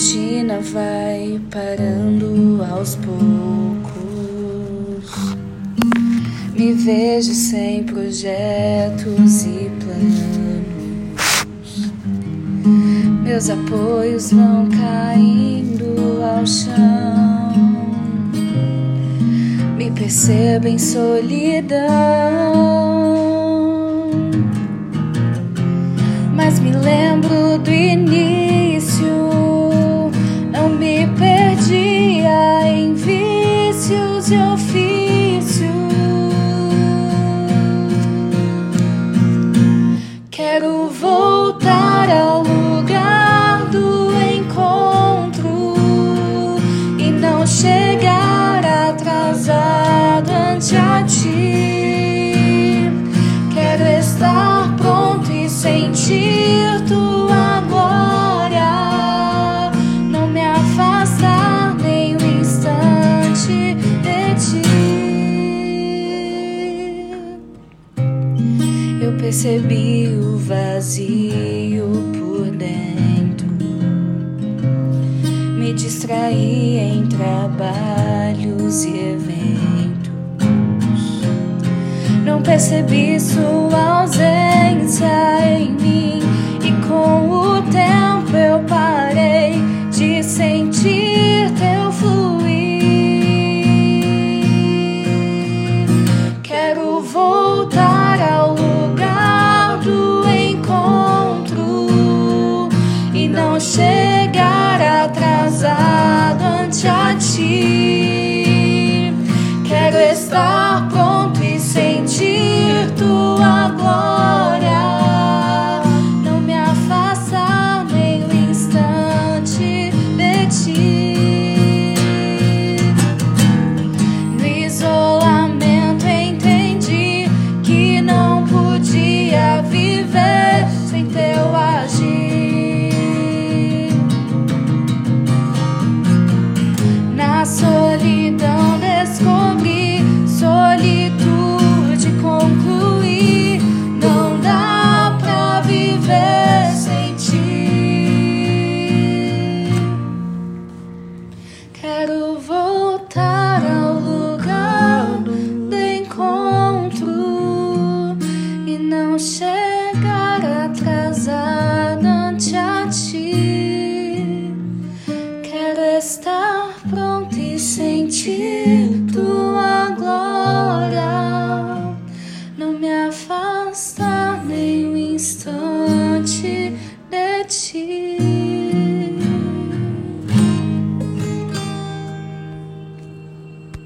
rotina vai parando aos poucos. Me vejo sem projetos e planos. Meus apoios vão caindo ao chão. Me percebo em solidão. Mas me lembro Jesus. Eu percebi o vazio por dentro. Me distraí em trabalhos e eventos. Não percebi sua ausência atrasado ante a ti. Quero estar pronto quero voltar ao lugar do encontro e não chegar atrasada ante a ti. Quero estar pronto e sentir tua glória, não me afastar nem um instante de ti.